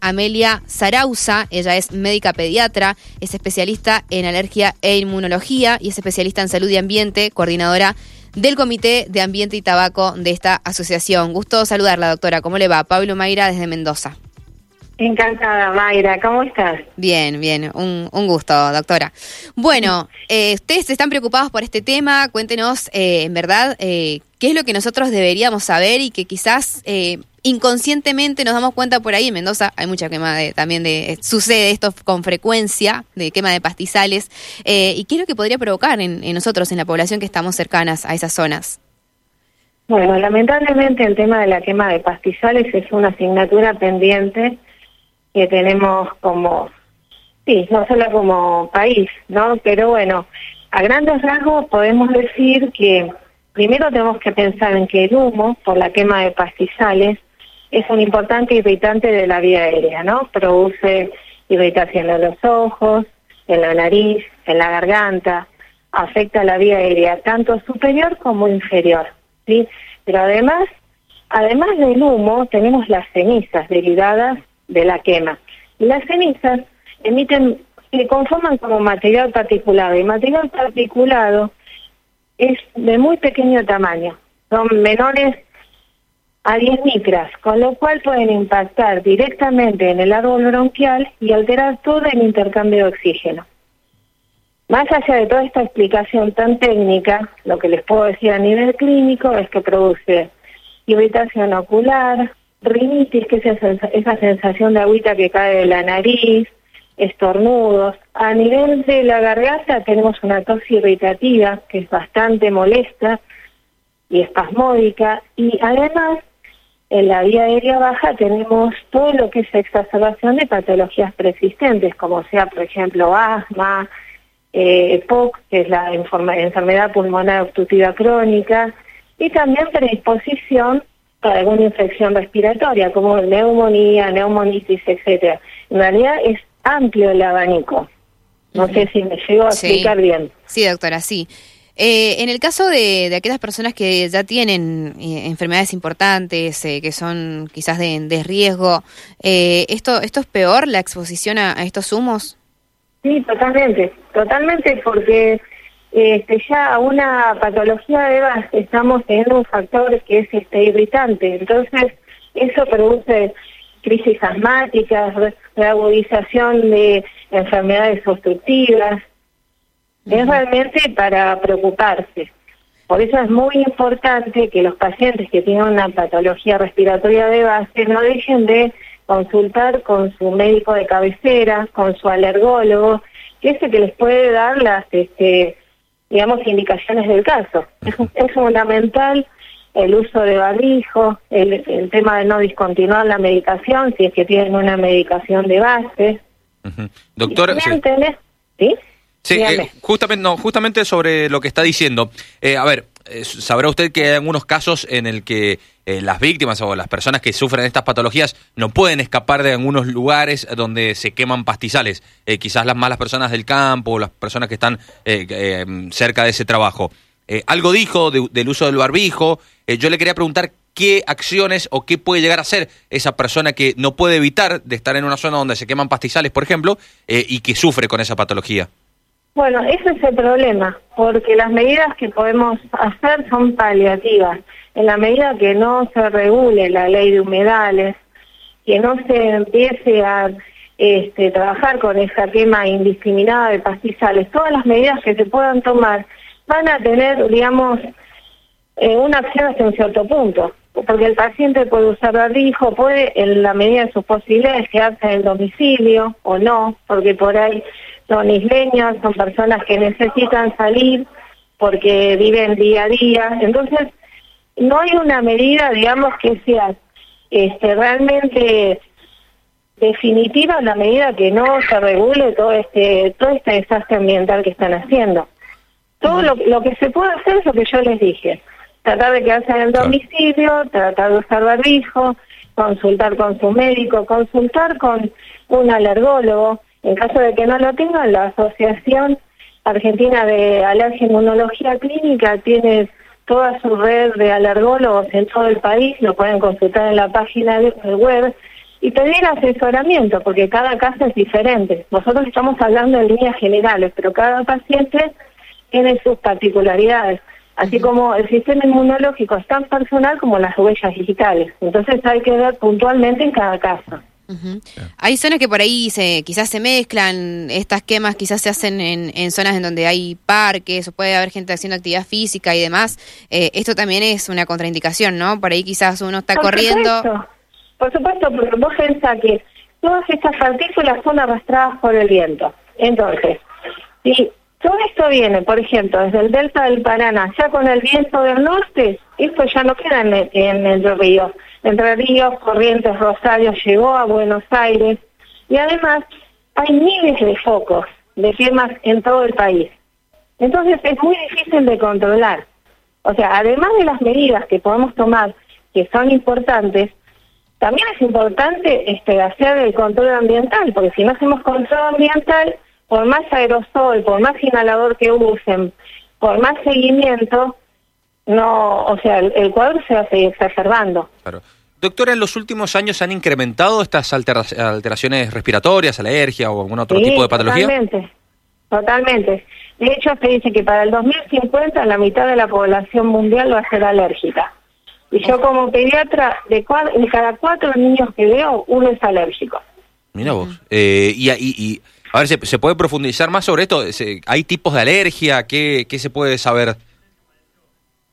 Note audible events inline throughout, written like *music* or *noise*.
Amelia Zarauza, ella es médica pediatra, es especialista en alergia e inmunología y es especialista en salud y ambiente, coordinadora del Comité de Ambiente y Tabaco de esta asociación. Gusto saludarla, doctora. ¿Cómo le va? Pablo Mayra desde Mendoza. Encantada, Mayra. ¿Cómo estás? Bien, bien. Un, gusto, doctora. Bueno, eh, ustedes están preocupados por este tema. Cuéntenos, eh, en verdad, eh, qué es lo que nosotros deberíamos saber y que quizás inconscientemente nos damos cuenta por ahí. En Mendoza hay mucha quema de, también de. Sucede esto con frecuencia, de quema de pastizales. ¿Y qué es lo que podría provocar en, en nosotros, en la población que estamos cercanas a esas zonas? Bueno, lamentablemente el tema de la quema de pastizales es una asignatura pendiente que tenemos como, sí, no solo como país, ¿no? Pero bueno, a grandes rasgos podemos decir que primero tenemos que pensar en que el humo por la quema de pastizales es un importante irritante de la vía aérea, ¿no? Produce irritación en los ojos, en la nariz, en la garganta, afecta la vía aérea tanto superior como inferior, ¿sí? Pero además, además del humo, tenemos las cenizas derivadas de la quema. Las cenizas emiten, se conforman como material particulado y material particulado es de muy pequeño tamaño, son menores a 10 micras, con lo cual pueden impactar directamente en el árbol bronquial y alterar todo el intercambio de oxígeno. Más allá de toda esta explicación tan técnica, lo que les puedo decir a nivel clínico es que produce irritación ocular, rinitis, que es esa, sensación de agüita que cae de la nariz, estornudos. A nivel de la garganta tenemos una tos irritativa que es bastante molesta y espasmódica y además en la vía aérea baja tenemos todo lo que es exacerbación de patologías persistentes, como sea, por ejemplo, asma, eh, POC, que es la enfermedad pulmonar obstructiva crónica, y también predisposición para alguna infección respiratoria, como neumonía, neumonitis, etcétera. En realidad es amplio el abanico. No sé si me llego a explicar bien. Sí, doctora, sí. Eh, en el caso de, aquellas personas que ya tienen eh, enfermedades importantes, eh, que son quizás de, riesgo, ¿esto, ¿esto es peor, la exposición a estos humos? Sí, totalmente, totalmente, porque este, ya una patología de base estamos teniendo un factor que es este irritante, entonces eso produce crisis asmáticas, reagudización de enfermedades obstructivas, es realmente para preocuparse. Por eso es muy importante que los pacientes que tienen una patología respiratoria de base no dejen de consultar con su médico de cabecera, con su alergólogo, que es el que les puede dar las este, digamos, indicaciones del caso. Es, fundamental el uso de barbijo, el, tema de no discontinuar la medicación si es que tienen una medicación de base. Doctor, sí. ¿Sí? Eh, justamente, no, justamente sobre lo que está diciendo. Eh, a ver, eh, sabrá usted que hay algunos casos en el que eh, las víctimas o las personas que sufren estas patologías no pueden escapar de algunos lugares donde se queman pastizales. Eh, quizás las malas personas del campo o las personas que están cerca de ese trabajo. algo dijo del uso del barbijo. yo le quería preguntar qué acciones o qué puede llegar a hacer esa persona que no puede evitar de estar en una zona donde se queman pastizales, por ejemplo, y que sufre con esa patología. Bueno, ese es el problema, porque las medidas que podemos hacer son paliativas. En la medida que no se regule la ley de humedales, que no se empiece a este, trabajar con esa quema indiscriminada de pastizales, todas las medidas que se puedan tomar van a tener, digamos, eh, una acción hasta un cierto punto, porque el paciente puede usar barbijo, puede en la medida de sus posibilidades quedarse en el domicilio o no, porque por ahí son isleñas, son personas que necesitan salir porque viven día a día. Entonces, no hay una medida, digamos, que sea este, realmente definitiva en la medida que no se regule todo este, todo este desastre ambiental que están haciendo. Todo lo, lo que se puede hacer es lo que yo les dije. Tratar de quedarse en el domicilio, tratar de usar barbijo, consultar con su médico, consultar con un alergólogo, en caso de que no lo tengan, la Asociación Argentina de Alergia e Inmunología Clínica tiene toda su red de alergólogos en todo el país, lo pueden consultar en la página web y pedir asesoramiento, porque cada caso es diferente. Nosotros estamos hablando en líneas generales, pero cada paciente tiene sus particularidades, así como el sistema inmunológico es tan personal como las huellas digitales. Entonces hay que ver puntualmente en cada caso. Hay zonas que por ahí se, quizás se mezclan, estas quemas quizás se hacen en, en zonas en donde hay parques o puede haber gente haciendo actividad física y demás. Eh, esto también es una contraindicación, ¿no? Por ahí quizás uno está corriendo. Por supuesto, porque vos pensás que todas estas partículas son arrastradas por el viento. Entonces, si todo esto viene, por ejemplo, desde el delta del Paraná, ya con el viento del norte, esto ya no queda en el, río. Entre Ríos, Corrientes, Rosario llegó a Buenos Aires y además hay miles de focos de quemas en todo el país. Entonces es muy difícil de controlar. O sea, además de las medidas que podemos tomar, que son importantes, también es importante este, hacer el control ambiental, porque si no hacemos control ambiental, por más aerosol, por más inhalador que usen, por más seguimiento, no, o sea, el, cuadro se va a seguir exacerbando. Claro. Doctora, ¿en los últimos años han incrementado estas alteraciones respiratorias, alergia o algún otro tipo de patología? Totalmente, totalmente. De hecho, se dice que para el 2050 la mitad de la población mundial va a ser alérgica. Y yo como pediatra, de, cada cuatro niños que veo, uno es alérgico. Mira vos. Eh, y, y, a ver, ¿se, puede profundizar más sobre esto? ¿Hay tipos de alergia? ¿Qué, ¿Qué se puede saber?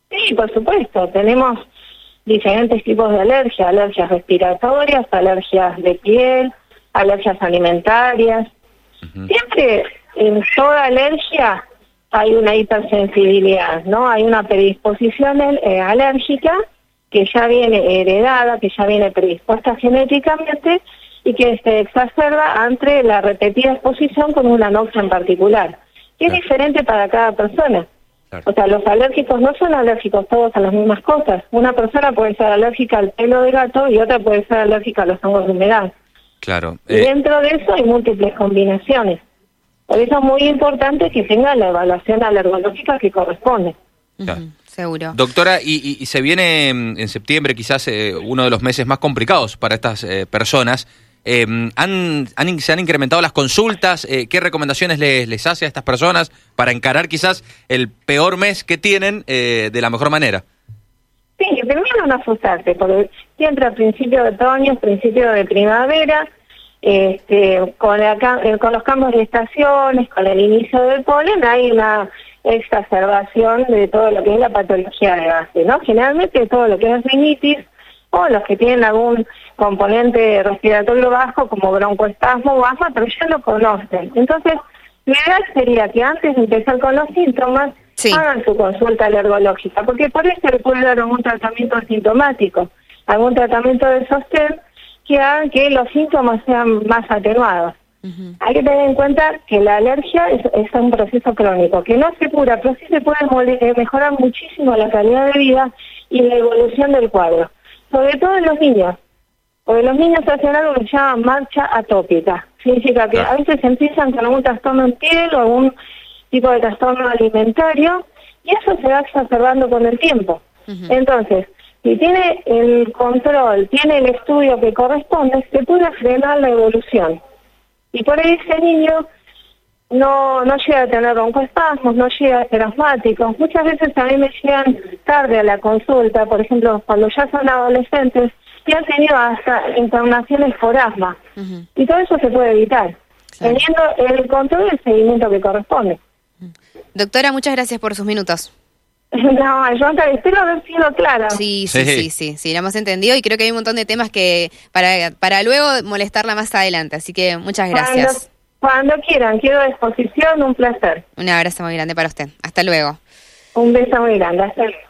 Sí, por supuesto. Tenemos diferentes tipos de alergias, alergias respiratorias, alergias de piel, alergias alimentarias. Siempre en toda alergia hay una hipersensibilidad, ¿no? Hay una predisposición eh, alérgica que ya viene heredada, que ya viene predispuesta genéticamente y que se exacerba ante la repetida exposición con una noxa en particular, que es diferente para cada persona. O sea, los alérgicos no son alérgicos todos a las mismas cosas. Una persona puede ser alérgica al pelo de gato y otra puede ser alérgica a los hongos de humedad. Claro. Y eh, dentro de eso hay múltiples combinaciones. Por eso es muy importante que tenga la evaluación alergológica que corresponde. seguro. Doctora, y, se viene en septiembre quizás eh, uno de los meses más complicados para estas eh, personas. Em, ¿han, ¿Se han incrementado las consultas? Eh, ¿Qué recomendaciones les, les, hace a estas personas para encarar quizás el peor mes que tienen eh, de la mejor manera? Sí, primero no asustarse, porque siempre a principio de otoño, principio de primavera, este, con, eh, con los cambios de estaciones, con el inicio del polen, hay una exacerbación de todo lo que es la patología de base, ¿no? Generalmente todo lo que es rinitis, o los que tienen algún componente respiratorio bajo como broncoespasmo o asma, pero ya lo conocen. Entonces, lo ideal sería que antes de empezar con los síntomas, hagan su consulta alergológica, porque por eso le puede dar algún tratamiento sintomático, algún tratamiento de sostén que haga que los síntomas sean más atenuados. Hay que tener en cuenta que la alergia es, es, un proceso crónico, que no se cura, pero sí se puede eh, mejorar muchísimo la calidad de vida y la evolución del cuadro sobre todo en los niños. Porque los niños hacen algo que se llama marcha atópica. Significa que a veces empiezan con algún trastorno en piel o algún tipo de trastorno alimentario y eso se va exacerbando con el tiempo. Entonces, si tiene el control, tiene el estudio que corresponde, se puede frenar la evolución. Y por ahí ese niño no, no llega a tener roncoespasmos, no llega a ser asmático. Muchas veces a mí me llegan tarde a la consulta, por ejemplo, cuando ya son adolescentes y han tenido hasta internaciones por asma. Y todo eso se puede evitar, teniendo el control y el seguimiento que corresponde. Doctora, muchas gracias por sus minutos. *laughs* No, yo espero haber sido clara. Sí, sí, sí, sí, sí, lo hemos entendido y creo que hay un montón de temas que para, para luego molestarla más adelante, así que muchas gracias. Cuando quieran, quedo a disposición, un placer. Un abrazo muy grande para usted. Hasta luego. Un beso muy grande, hasta luego.